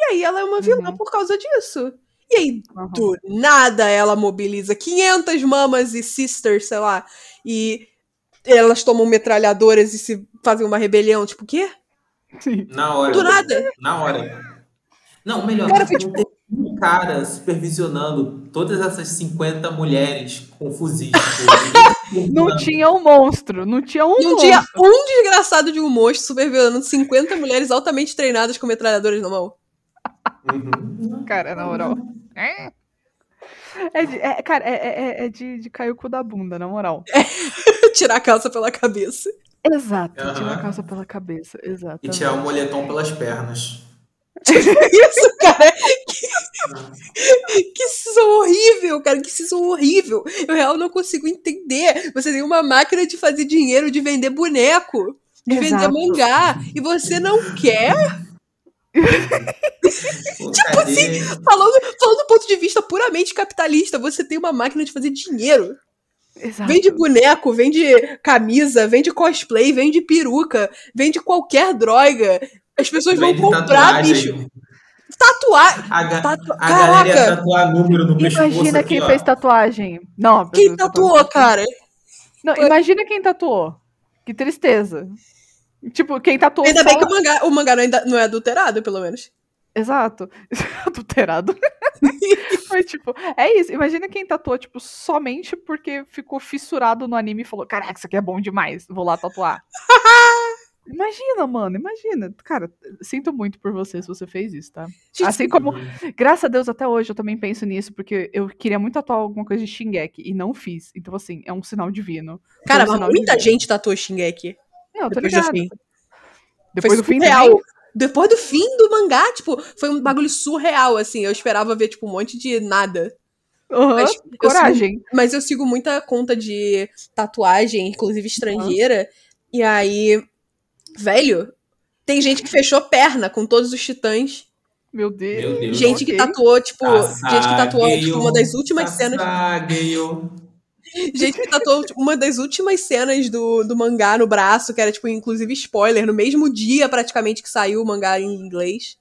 e aí ela é uma vilã uhum. por causa disso. E aí, uhum. do nada, ela mobiliza 500 mamas e sisters, sei lá, e elas tomam metralhadoras e se fazem uma rebelião. Tipo, o quê? Sim. Na hora. Do nada. Na hora. Não, melhor, cara, foi, tipo... um cara supervisionando todas essas 50 mulheres com fuzis. <laughs> Não tinha um monstro, não tinha um Não monstro. tinha um desgraçado de um monstro supervisionando 50 mulheres altamente treinadas com metralhadoras na mão. Uhum. Cara, na moral. É, é de, é, cara, é, é, é de, de cair o cu da bunda, na moral. <laughs> tirar a calça pela cabeça. Exato, uhum. tirar a calça pela cabeça, exato. E tirar o moletom pelas pernas. <laughs> Isso, cara. Que, que sessão horrível, cara. Que sessão horrível. Eu real não consigo entender. Você tem uma máquina de fazer dinheiro, de vender boneco, de Exato. vender mangá, e você não quer <laughs> tipo assim, falando, falando do ponto de vista puramente capitalista, você tem uma máquina de fazer dinheiro. Exato. Vende boneco, vende camisa, vende cosplay, vende peruca, vende qualquer droga. As pessoas vende vão comprar, tatuagem. bicho. Tatuar. A, Tatu... a galera ia tatuar número no pescoço. Imagina aqui, quem ó. fez tatuagem. Não, quem tatuou, cara? Não, imagina quem tatuou. Que tristeza. Tipo, quem tatuou. Ainda só... bem que o mangá, o mangá não é adulterado, pelo menos. Exato. <laughs> Adulterado. <laughs> Foi tipo, é isso. Imagina quem tatuou, tipo, somente porque ficou fissurado no anime e falou: Caraca, isso aqui é bom demais, vou lá tatuar. <laughs> imagina, mano, imagina. Cara, sinto muito por você se você fez isso, tá? Assim como, graças a Deus, até hoje eu também penso nisso, porque eu queria muito tatuar alguma coisa de Shingeki e não fiz. Então, assim, é um sinal divino. Cara, um mas muita divino. gente tatuou Shingeki. Não, tô Depois ligado. Do fim. Depois foi do fim real. Depois do fim do mangá, tipo, foi um bagulho surreal, assim. Eu esperava ver, tipo, um monte de nada. Uhum, mas coragem. Eu sigo, mas eu sigo muita conta de tatuagem, inclusive estrangeira. Uhum. E aí, velho, tem gente que fechou perna com todos os titãs. Meu Deus. Meu Deus gente okay. que tatuou, tipo, gente que tatuou tipo, uma das últimas cenas. Gente, que tatuou uma das últimas cenas do, do mangá no braço, que era, tipo, inclusive spoiler, no mesmo dia praticamente que saiu o mangá em inglês.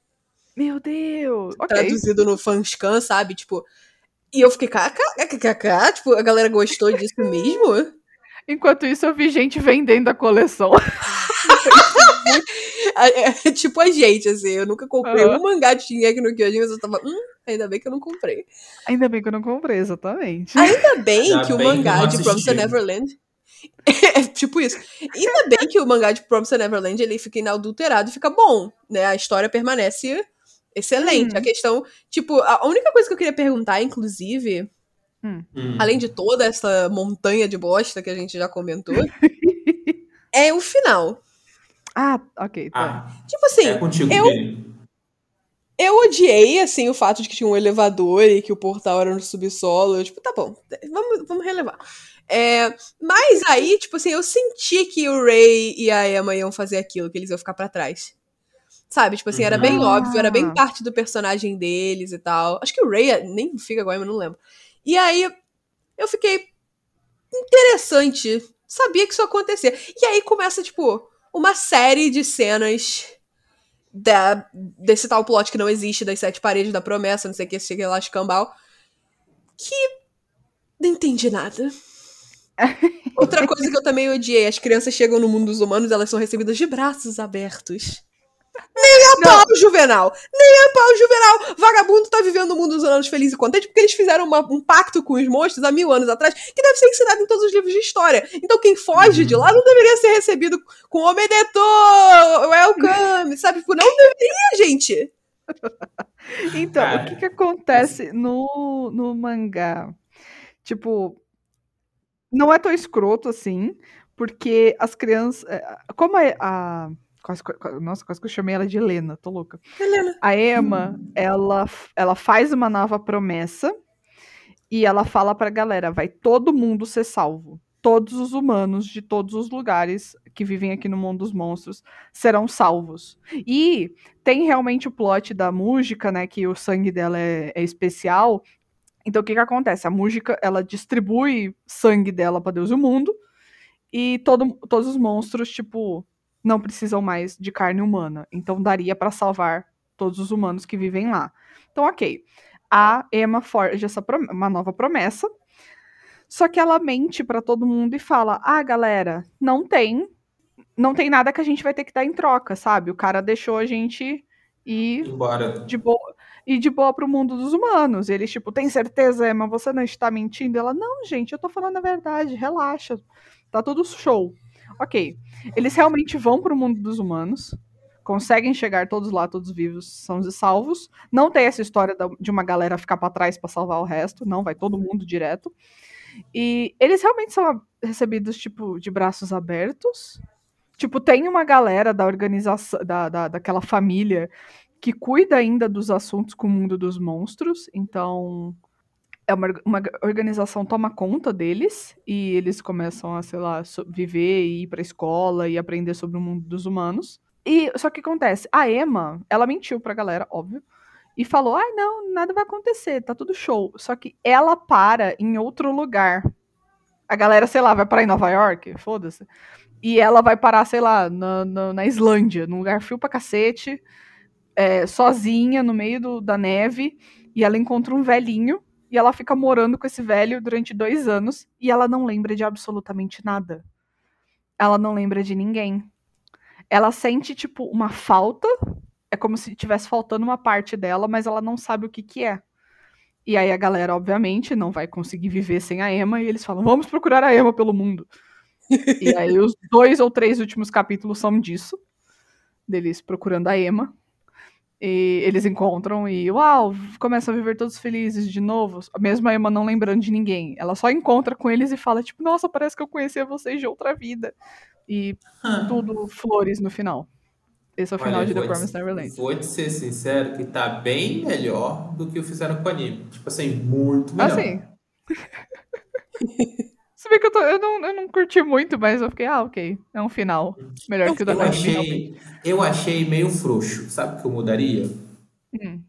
Meu Deus! Traduzido okay. no fanscan, sabe? Tipo. E eu fiquei, kkkkk, tipo, a galera gostou disso mesmo? Enquanto isso, eu vi gente vendendo a coleção. <laughs> <laughs> é, tipo a gente, assim, eu nunca comprei uhum. um mangá de Shingeki no Kyojin, mas eu tava, hum, ainda bem que eu não comprei. Ainda bem que eu não comprei, exatamente. Ainda bem ainda que bem o mangá de Promised Neverland <laughs> é tipo isso. Ainda bem que o mangá de Promised Neverland ele fica inadulterado e fica bom, né? A história permanece excelente. Hum. A questão, tipo, a única coisa que eu queria perguntar, inclusive, hum. hum. além de toda essa montanha de bosta que a gente já comentou, <laughs> é o final. Ah, ok. Tá. Ah, tipo assim, é contigo, eu, eu odiei, assim, o fato de que tinha um elevador e que o portal era no subsolo. Eu, tipo, tá bom, vamos, vamos relevar. É, mas aí, tipo assim, eu senti que o Ray e a Emma iam fazer aquilo, que eles iam ficar para trás. Sabe? Tipo assim, era bem ah. óbvio, era bem parte do personagem deles e tal. Acho que o Ray nem fica com a Emma, não lembro. E aí eu fiquei interessante. Sabia que isso ia acontecer. E aí começa, tipo, uma série de cenas da, desse tal plot que não existe, das sete paredes da promessa, não sei o que, sei lá, escambau. Que não entendi nada. <laughs> Outra coisa que eu também odiei: as crianças chegam no mundo dos humanos, elas são recebidas de braços abertos. Nem a pau, Juvenal! Nem a pau, Juvenal! Vagabundo tá vivendo o mundo dos anos feliz e contente porque eles fizeram uma, um pacto com os monstros há mil anos atrás que deve ser ensinado em todos os livros de história. Então quem foge de lá não deveria ser recebido com Omedeto! Welcome! Sabe? Tipo, não deveria, gente! <laughs> Então, o que que acontece no, no mangá? Tipo, não é tão escroto assim, porque as crianças. é, Como a. a quase, quase- nossa, quase que eu chamei ela de Helena, tô louca. Helena. A Emma, ela, ela faz uma nova promessa e ela fala pra galera: vai todo mundo ser salvo. Todos os humanos de todos os lugares que vivem aqui no mundo dos monstros serão salvos. E tem realmente o plot da música, né? Que o sangue dela é, é especial. Então o que que acontece? A música ela distribui sangue dela pra Deus e o mundo. E todo, todos os monstros, tipo, não precisam mais de carne humana. Então daria pra salvar todos os humanos que vivem lá. Então, ok. A Emma forja essa uma nova promessa. Só que ela mente pra todo mundo e fala: "Ah, galera, não tem, não tem nada que a gente vai ter que dar em troca, sabe? O cara deixou a gente ir Embora. de boa e de boa pro mundo dos humanos. E eles, tipo, tem certeza, Emma, você não está mentindo? Ela, não, gente, eu tô falando a verdade, relaxa. Tá tudo show. Ok. Eles realmente vão pro mundo dos humanos. Conseguem chegar todos lá, todos vivos, são salvos. Não tem essa história de uma galera ficar pra trás pra salvar o resto. Não, vai todo mundo direto. E eles realmente são recebidos, tipo, de braços abertos. Tipo, tem uma galera da organização, da, da, daquela família que cuida ainda dos assuntos com o mundo dos monstros. Então, é uma, uma organização toma conta deles e eles começam a, sei lá, viver e ir pra escola e aprender sobre o mundo dos humanos. E só que acontece, a Emma, ela mentiu pra galera, óbvio, e falou: "Ai, não, nada vai acontecer, tá tudo show". Só que ela para em outro lugar. A galera, sei lá, vai parar em Nova York, foda-se. E ela vai parar, sei lá, na, na, na Islândia, num lugar frio pra cacete, é, sozinha, no meio do- da neve, e ela encontra um velhinho, e ela fica morando com esse velho durante dois anos, e ela não lembra de absolutamente nada. Ela não lembra de ninguém. Ela sente, tipo, uma falta, é como se tivesse faltando uma parte dela, mas ela não sabe o que que é. E aí a galera, obviamente, não vai conseguir viver sem a Emma, e eles falam, vamos procurar a Emma pelo mundo. E aí os dois ou três últimos capítulos são disso. Deles procurando a Emma. E eles encontram e, uau, começam a viver todos felizes de novo. Mesmo a Emma não lembrando de ninguém. Ela só encontra com eles e fala, tipo, nossa, parece que eu conhecia vocês de outra vida. E tudo flores no final. Esse é o final Olha, de The Promised Neverland. Vou te ser sincero que tá bem melhor do que o fizeram com o anime. Tipo assim, muito melhor. Assim. <laughs> Se bem que eu, tô- eu não, eu não curti muito, mas eu fiquei, ah, ok. É um final. Melhor que o do Eu realmente. achei, eu achei meio frouxo. Sabe o que eu mudaria? Hum.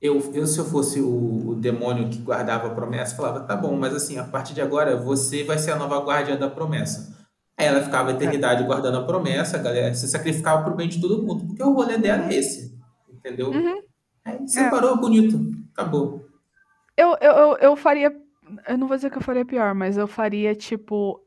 Eu, eu, se eu fosse o, o demônio que guardava a promessa, falava, tá bom, mas assim, a partir de agora você vai ser a nova guardiã da promessa. Aí ela ficava a eternidade guardando a promessa, a galera se sacrificava pro bem de todo mundo, porque o rolê dela é esse, entendeu? Uhum. Aí separou, bonito, acabou. Eu, eu, eu, eu faria. Eu não vou dizer que eu faria pior, mas eu faria tipo.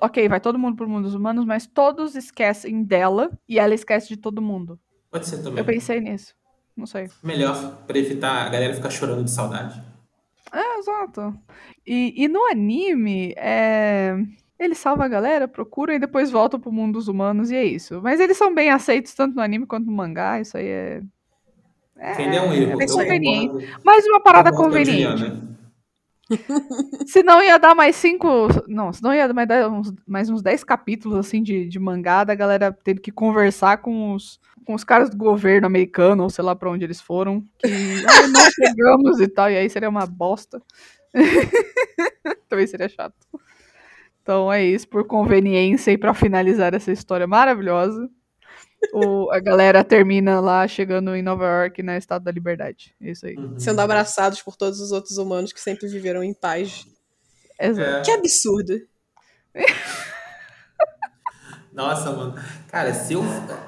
Ok, vai todo mundo pro mundo dos humanos, mas todos esquecem dela e ela esquece de todo mundo. Pode ser também. Eu pensei nisso. Não sei. Melhor pra evitar a galera ficar chorando de saudade. É, exato. E, e no anime, é... ele salva a galera, procura e depois volta pro mundo dos humanos e é isso. Mas eles são bem aceitos tanto no anime quanto no mangá, isso aí é. É, Entendeu um erro? é bem conveniente. Mais uma parada conveniente. Juliana. <laughs> Se não ia dar mais cinco. Não, se não ia mais dar uns, mais uns 10 capítulos assim de, de mangá, da galera tendo que conversar com os, com os caras do governo americano, ou sei lá pra onde eles foram. Que <laughs> ah, nós chegamos e tal, e aí seria uma bosta. <laughs> Também seria chato. Então é isso, por conveniência e pra finalizar essa história maravilhosa. O, a galera termina lá chegando em Nova York na Estado da Liberdade. É Isso aí. Uhum. Sendo abraçados por todos os outros humanos que sempre viveram em paz. Exato. É. Que absurdo. <laughs> Nossa, mano. Cara, se eu,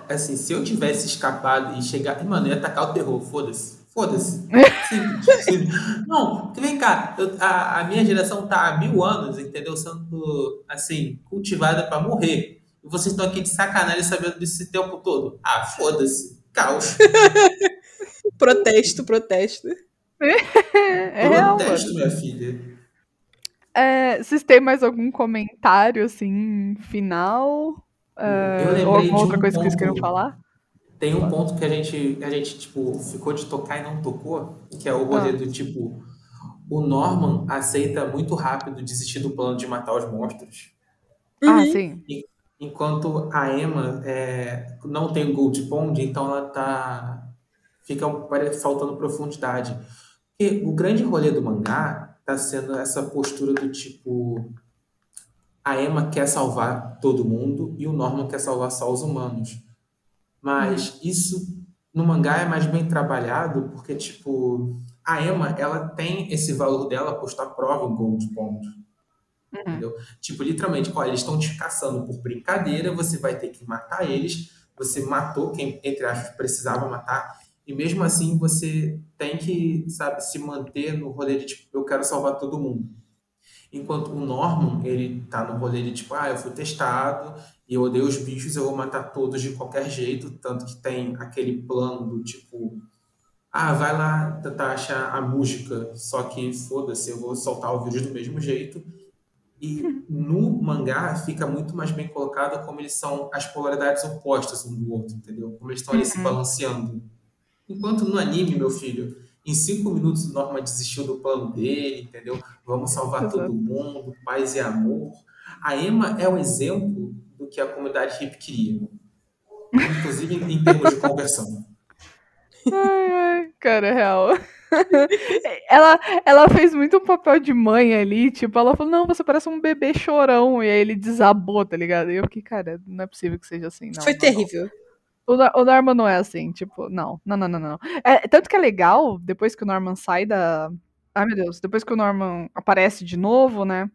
assim, se eu tivesse escapado e chegar. Mano, eu ia atacar o terror, foda-se. Foda-se. <laughs> Não, vem cá, eu- a, a minha geração tá há mil anos, entendeu? Sendo, assim, cultivada pra morrer. E vocês estão aqui de sacanagem sabendo disso esse tempo todo. Ah, foda-se. Caos. <laughs> Protesto, protesto. É, <laughs> é real. Protesto, minha filha. É, vocês têm mais algum comentário, assim, final? É, Eu lembrei ou alguma outra um coisa que vocês queriam ponto. falar? Tem um ponto que a gente, a gente, tipo, ficou de tocar e não tocou, que é o rolê Ah. do tipo, o Norman aceita muito rápido desistir do plano de matar os monstros, Ah, Uhum. sim. Enquanto a Emma é, não tem o Gold Pond, então ela tá fica faltando profundidade. Porque o grande rolê do mangá tá sendo essa postura do tipo a Emma quer salvar todo mundo e o Norman quer salvar só os humanos. Mas isso no mangá é mais bem trabalhado porque, tipo, a Emma, ela tem esse valor dela posto à prova em Gold Pond. Entendeu? Tipo, literalmente, eles estão te caçando por brincadeira, você vai ter que matar eles, você matou quem, entre aspas, precisava matar, e mesmo assim você tem que, sabe, se manter no rolê de, tipo, eu quero salvar todo mundo. Enquanto o Norman, ele tá no rolê de, tipo, ah, eu fui testado, e eu odeio os bichos, eu vou matar todos de qualquer jeito, tanto que tem aquele plano do tipo, ah, vai lá tentar achar a música, só que foda-se, eu vou soltar o vídeo do mesmo jeito. E no mangá fica muito mais bem colocado como eles são as polaridades opostas um do outro, entendeu? Como eles estão ali se Uhum. balanceando. Enquanto no anime, meu filho, em cinco minutos o Norma desistiu do plano dele, entendeu? Vamos salvar Exato. todo mundo, paz e amor. A Emma é o exemplo do que a comunidade hip queria. Inclusive em, em termos de conversão. <laughs> Ai, ai, cara, é real. <laughs> ela, ela fez muito um papel de mãe ali, tipo, ela falou, não, você parece um bebê chorão, e aí ele desabou, tá ligado? E eu fiquei, cara, não é possível que seja assim, não. Foi não, terrível. não. O, o Norman não é assim, tipo, não, não, não, não, não. É, tanto que é legal, depois que o Norman sai da... Ai, meu Deus, depois que o Norman aparece de novo, né,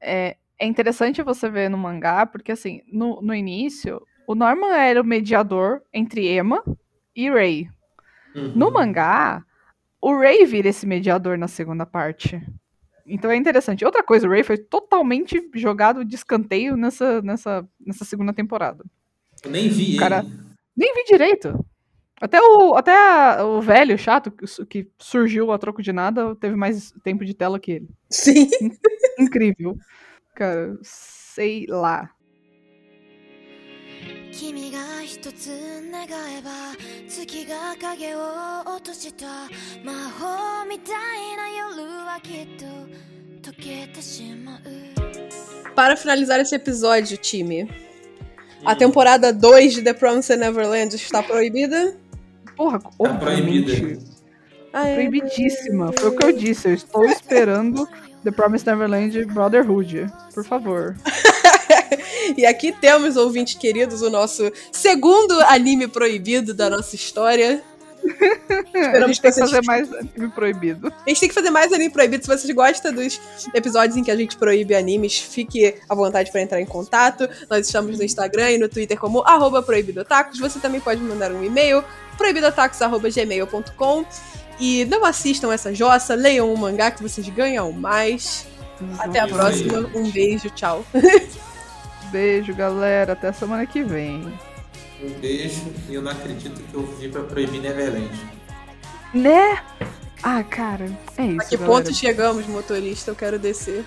é, é interessante você ver no mangá, porque assim, no, no início, o Norman era o mediador entre Emma e Ray, Uhum. no mangá, o Ray vira esse mediador na segunda parte. Então é interessante. Outra coisa, o Ray foi totalmente jogado de escanteio nessa, nessa, nessa segunda temporada. Eu nem vi Cara, ele. Nem vi direito. Até o, até a- o velho chato que surgiu a troco de nada teve mais tempo de tela que ele. Sim. Incrível. Cara, sei lá. 君が一つ願えば月が影を落とした魔法みたいな夜はきっと溶けてしまう Para finalizar esse episódio, time, a temporada 2 de The Promised Neverland está proibida? Porra, Tá obviamente. proibida. Ah, é. Proibidíssima. Foi o que eu disse. Eu estou esperando The Promised Neverland Brotherhood. Por favor. <laughs> E aqui temos, ouvintes queridos, o nosso segundo anime proibido da nossa história. A Esperamos gente tem que fazer mais anime proibido. A gente tem que fazer mais anime proibido. Se vocês gostam dos episódios em que a gente proíbe animes, fique à vontade para entrar em contato. Nós estamos no Instagram e no Twitter como arroba proibidotacos. Você também pode me mandar um e-mail, proibidotacos.gmail.com. E não assistam essa jossa, leiam um mangá que vocês ganham mais. Até a próxima. Um beijo, tchau. <laughs> Beijo, galera. Até semana que vem. Um beijo e eu não acredito que eu vivi pra proibir Neverland. Né? Ah, cara. É isso. A que galera. ponto chegamos, motorista? Eu quero descer.